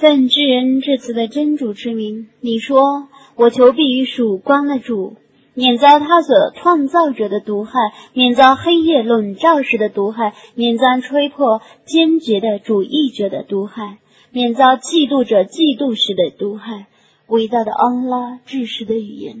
奉之人至慈的真主之名，你说：“我求必于曙光的主，免遭他所创造者的毒害，免遭黑夜笼罩时的毒害，免遭吹破坚决的主义者的毒害，免遭嫉妒者嫉妒时的毒害。”伟大的安拉，至实的语言。